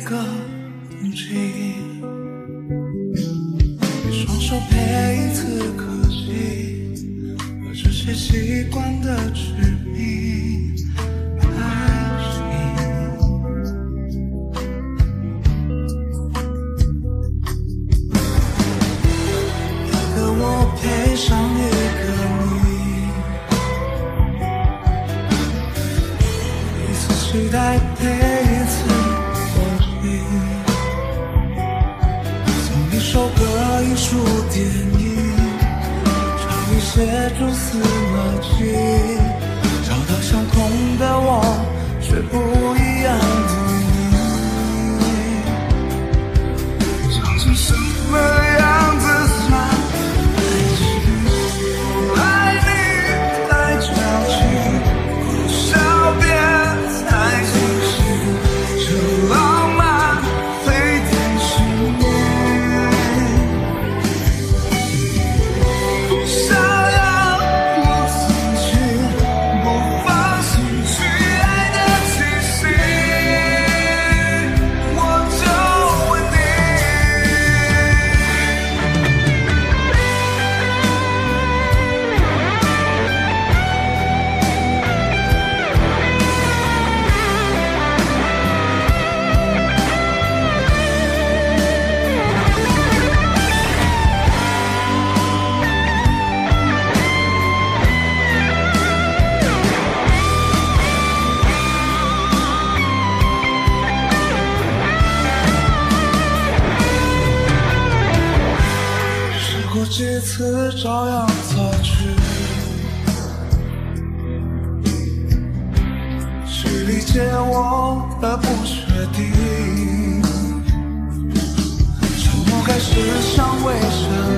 一个冬季一双手配一次可惜而这些习惯的指引爱情一个我配上一个你一次期待配电影，找一些蛛丝马迹，找到相同的我，却不一样。次朝阳走去，去理解我的不确定，是不该是伤为谁。